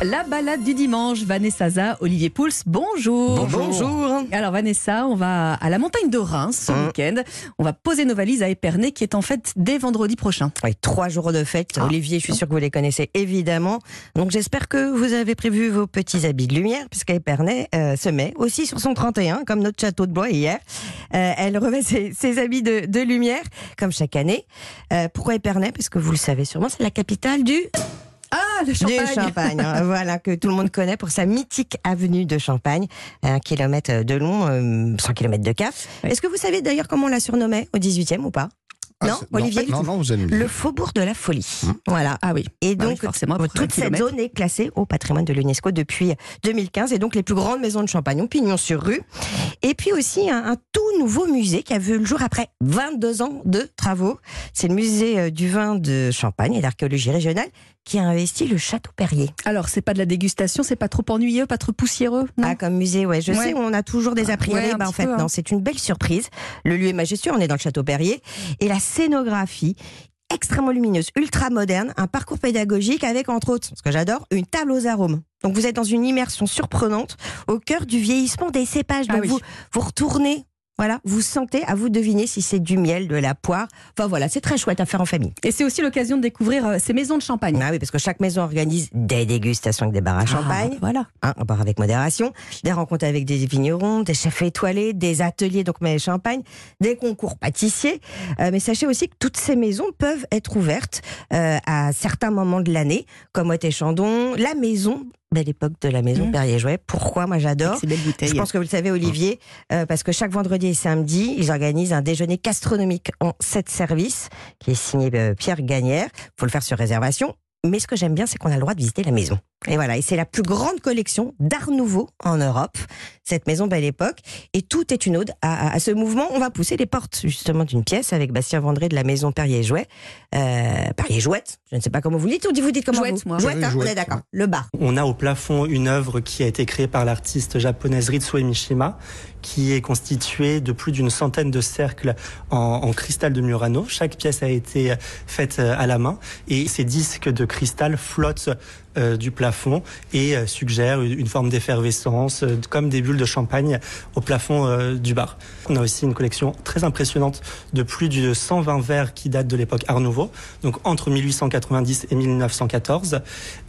La balade du dimanche, Vanessa Za, Olivier Pouls, bonjour. Bonjour. Alors Vanessa, on va à la montagne de Reims ce Hein. week-end. On va poser nos valises à Épernay qui est en fête dès vendredi prochain. Oui, trois jours de fête. Ah. Olivier, je suis sûr que vous les connaissez évidemment. Donc j'espère que vous avez prévu vos petits habits de lumière, puisque Épernay euh, se met aussi sur son 31, comme notre château de bois hier. Euh, elle revêt ses, ses habits de, de lumière, comme chaque année. Euh, pourquoi Épernay? Parce que vous le savez sûrement, c'est la capitale du le champagne. Du Champagne, hein, voilà, que tout le monde connaît pour sa mythique avenue de Champagne, un kilomètre de long, euh, 100 km de. Ouais. Est-ce que vous savez d'ailleurs comment on la surnommait au 18e ou pas? Non, c'est- Olivier Non, non, vous allez me dire. Le faubourg de la folie. Voilà. Ah oui. Et Bah oui, donc, forcément, toute cette kilomètre. zone est classée au patrimoine de l'UNESCO depuis 2015. Et donc, les plus grandes maisons de Champagne ont pignon sur rue. Et puis aussi, un, un tout nouveau musée qui a vu le jour après 22 ans de travaux. C'est le musée euh, du vin de Champagne et d'archéologie régionale qui a investi le château Perrier. Alors, c'est pas de la dégustation, c'est pas trop ennuyeux, pas trop poussiéreux non? Ah, comme musée, ouais. Je Ouais. sais, on a toujours des a priori. Ouais, un Bah, en fait, peu, hein. non, c'est une belle surprise. Le lieu est majestueux, on est dans le château Perrier. Et la scénographie, extrêmement lumineuse, ultra moderne, un parcours pédagogique avec, entre autres, ce que j'adore, une table aux arômes. Donc vous êtes dans une immersion surprenante au cœur du vieillissement des cépages. Ah Donc oui. vous, vous retournez. Voilà, vous sentez, à vous de deviner si c'est du miel, de la poire. Enfin voilà, c'est très chouette à faire en famille. Et c'est aussi l'occasion de découvrir euh, ces maisons de champagne. Ah oui, parce que chaque maison organise des dégustations avec des bars à champagne. Ah, voilà. Hein, on part avec modération. Des rencontres avec des vignerons, des chefs étoilés, des ateliers, donc mais champagne, des concours pâtissiers. Euh, mais sachez aussi que toutes ces maisons peuvent être ouvertes euh, à certains moments de l'année, comme Moët et Chandon, la maison, belle époque de la maison Mmh. Perrier-Jouet. Pourquoi? Moi j'adore. Je pense que vous le savez, Olivier, euh, parce que chaque vendredi et samedi, ils organisent un déjeuner gastronomique en sept services, qui est signé euh, Pierre Gagnère. faut le faire sur réservation. Mais ce que j'aime bien, c'est qu'on a le droit de visiter la maison. Et voilà, et c'est la plus grande collection d'art nouveau en Europe, cette maison Belle Époque. Et tout est une ode à, à- à ce mouvement. On va pousser les portes justement d'une pièce avec Bastien Vendré de la maison Perrier-Jouet. Euh, Perrier-Jouette, je ne sais pas comment vous le dites, ou vous dites comment Jouette, vous moi. Jouette, hein, on Jouette, est d'accord. Le bar. On a au plafond une œuvre qui a été créée par l'artiste japonaise Ritsue Mishima, qui est constituée de plus d'une centaine de cercles en, en cristal de Murano. Chaque pièce a été faite euh, à la main et ces disques de cristal flottent euh, du plafond et euh, suggèrent une forme d'effervescence, euh, comme des bulles de champagne au plafond euh, du bar. On a aussi une collection très impressionnante de plus de 120 verres qui datent de l'époque Art Nouveau, donc entre 1890 et 1914.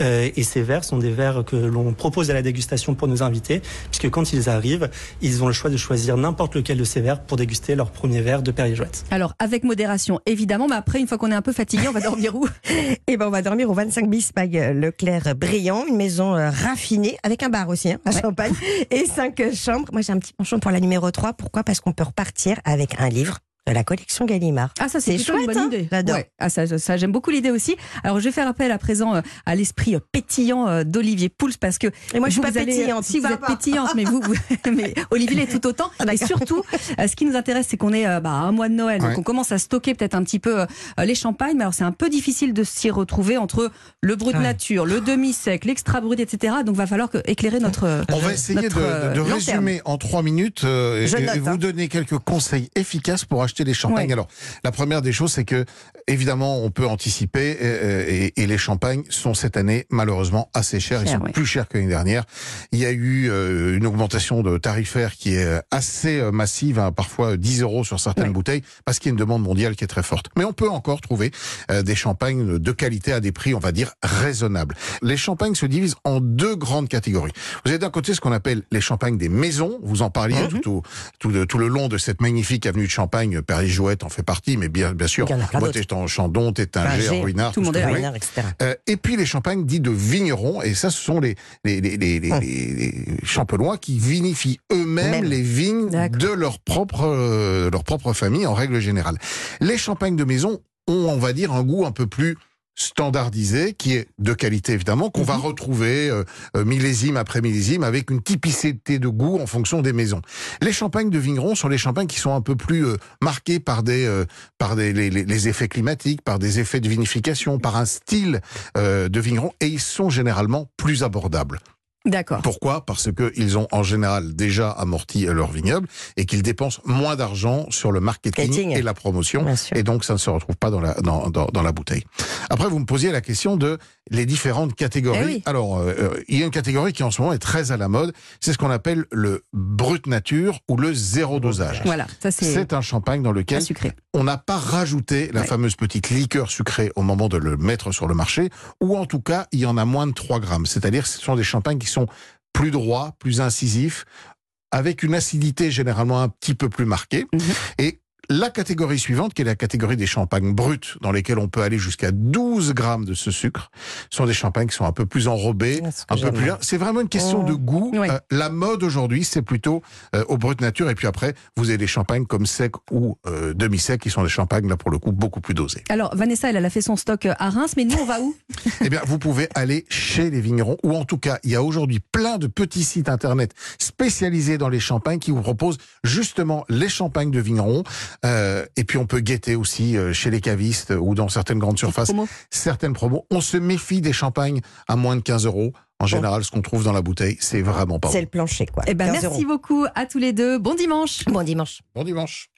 Euh, et ces verres sont des verres que l'on propose à la dégustation pour nos invités, puisque quand ils arrivent, ils ont le choix de choisir n'importe lequel de ces verres pour déguster leur premier verre de Perrier-Jouette. Alors, avec modération, évidemment, mais après, une fois qu'on est un peu fatigué, on va dormir où? Et ben on va dormir au 25 bis Mag Brillant, une maison euh, raffinée avec un bar aussi hein, à Ouais. Champagne et cinq euh, chambres. Moi j'ai un petit penchant pour la numéro 3. Pourquoi? Parce qu'on peut repartir avec un livre de la collection Gallimard. Ah, ça, c'est C'est plutôt une chouette, bonne hein idée. J'adore. Ouais. Ah, ça, ça j'aime beaucoup l'idée aussi. Alors, je vais faire appel à présent euh, à l'esprit euh, pétillant euh, d'Olivier Pouls parce que. Et moi je suis pas allez- pétillante. Si, vous êtes pétillante, mais vous, vous- mais Olivier l'est tout autant. Et surtout, ce qui nous intéresse, c'est qu'on est bah, à un mois de Noël. Donc, Ouais. on commence à stocker peut-être un petit peu les champagnes. Mais alors, c'est un peu difficile de s'y retrouver entre le brut Ouais. nature, le demi-sec, l'extra brut, etc. Donc, va falloir que, éclairer notre. On va essayer notre, de, de long terme. résumer en trois minutes euh, et, vous hein. donner quelques conseils efficaces pour acheter des champagnes. Ouais. Alors, la première des choses, c'est que évidemment, on peut anticiper euh, et, et les champagnes sont cette année malheureusement assez chers. Ils Cher, sont ouais. plus chers que l'année dernière. Il y a eu euh, une augmentation de tarifaire qui est assez euh, massive, hein, parfois 10 euros sur certaines Ouais. bouteilles, parce qu'il y a une demande mondiale qui est très forte. Mais on peut encore trouver euh, des champagnes de qualité à des prix, on va dire, raisonnables. Les champagnes se divisent en deux grandes catégories. Vous avez d'un côté ce qu'on appelle les champagnes des maisons. Vous en parliez Mhm. tout, au- tout le long de cette magnifique avenue de Champagne. Perrier-Jouette en fait partie, mais bien, bien sûr, y en Chandon, Tétinger, Ruinart, tout le ce monde voulez. Ruinard, etc. Euh, et puis les champagnes dits de vignerons, et ça ce sont les, les, les, les, les, Hum. les- les champenois qui vinifient eux-mêmes Même. les vignes de leur propre, euh, leur propre famille en règle générale. Les champagnes de maison ont, on va dire, un goût un peu plus standardisé, qui est de qualité évidemment, qu'on va Mhm. retrouver euh, euh, millésime après millésime, avec une typicité de goût en fonction des maisons. Les champagnes de vignerons sont les champagnes qui sont un peu plus euh, marqués par des euh, par des, les, les- les effets climatiques, par des effets de vinification, par un style euh, de vigneron, et ils sont généralement plus abordables. D'accord. Pourquoi? Parce qu'ils ont en général déjà amorti leur vignoble et qu'ils dépensent moins d'argent sur le marketing Marketing. et la promotion. Bien sûr. Et donc, ça ne se retrouve pas dans la, dans, dans, dans la bouteille. Après, vous me posiez la question de les différentes catégories. Eh oui. Alors, euh, euh, il y a une catégorie qui en ce moment est très à la mode. C'est ce qu'on appelle le brut nature ou le zéro dosage. Voilà, ça c'est C'est un champagne dans lequel sucré. on n'a pas rajouté la Ouais. fameuse petite liqueur sucrée au moment de le mettre sur le marché, ou en tout cas, il y en a moins de 3 grammes. C'est-à-dire que ce sont des champagnes qui sont plus droits, plus incisifs, avec une acidité généralement un petit peu plus marquée. Mhm. Et la catégorie suivante, qui est la catégorie des champagnes bruts, dans lesquels on peut aller jusqu'à 12 grammes de ce sucre, sont des champagnes qui sont un peu plus enrobés, Ah, un peu plus. C'est vraiment une question Oh. de goût. Ouais. Euh, la mode aujourd'hui, c'est plutôt euh, au brut nature. Et puis après, vous avez des champagnes comme sec ou euh, demi-sec, qui sont des champagnes là pour le coup beaucoup plus dosés. Alors Vanessa, elle, elle a fait son stock euh, à Reims, mais nous on va où? Eh bien, vous pouvez aller chez les vignerons, ou en tout cas, il y a aujourd'hui plein de petits sites internet spécialisés dans les champagnes qui vous proposent justement les champagnes de vignerons. Euh, et puis, on peut guetter aussi euh, chez les cavistes ou dans certaines grandes surfaces Promo. certaines promos. On se méfie des champagnes à moins de 15 euros. En général, ce qu'on trouve dans la bouteille, c'est vraiment pas C'est bon. le plancher, quoi. Eh ben 15 merci euros. beaucoup à tous les deux. Bon dimanche. Bon dimanche. Bon dimanche.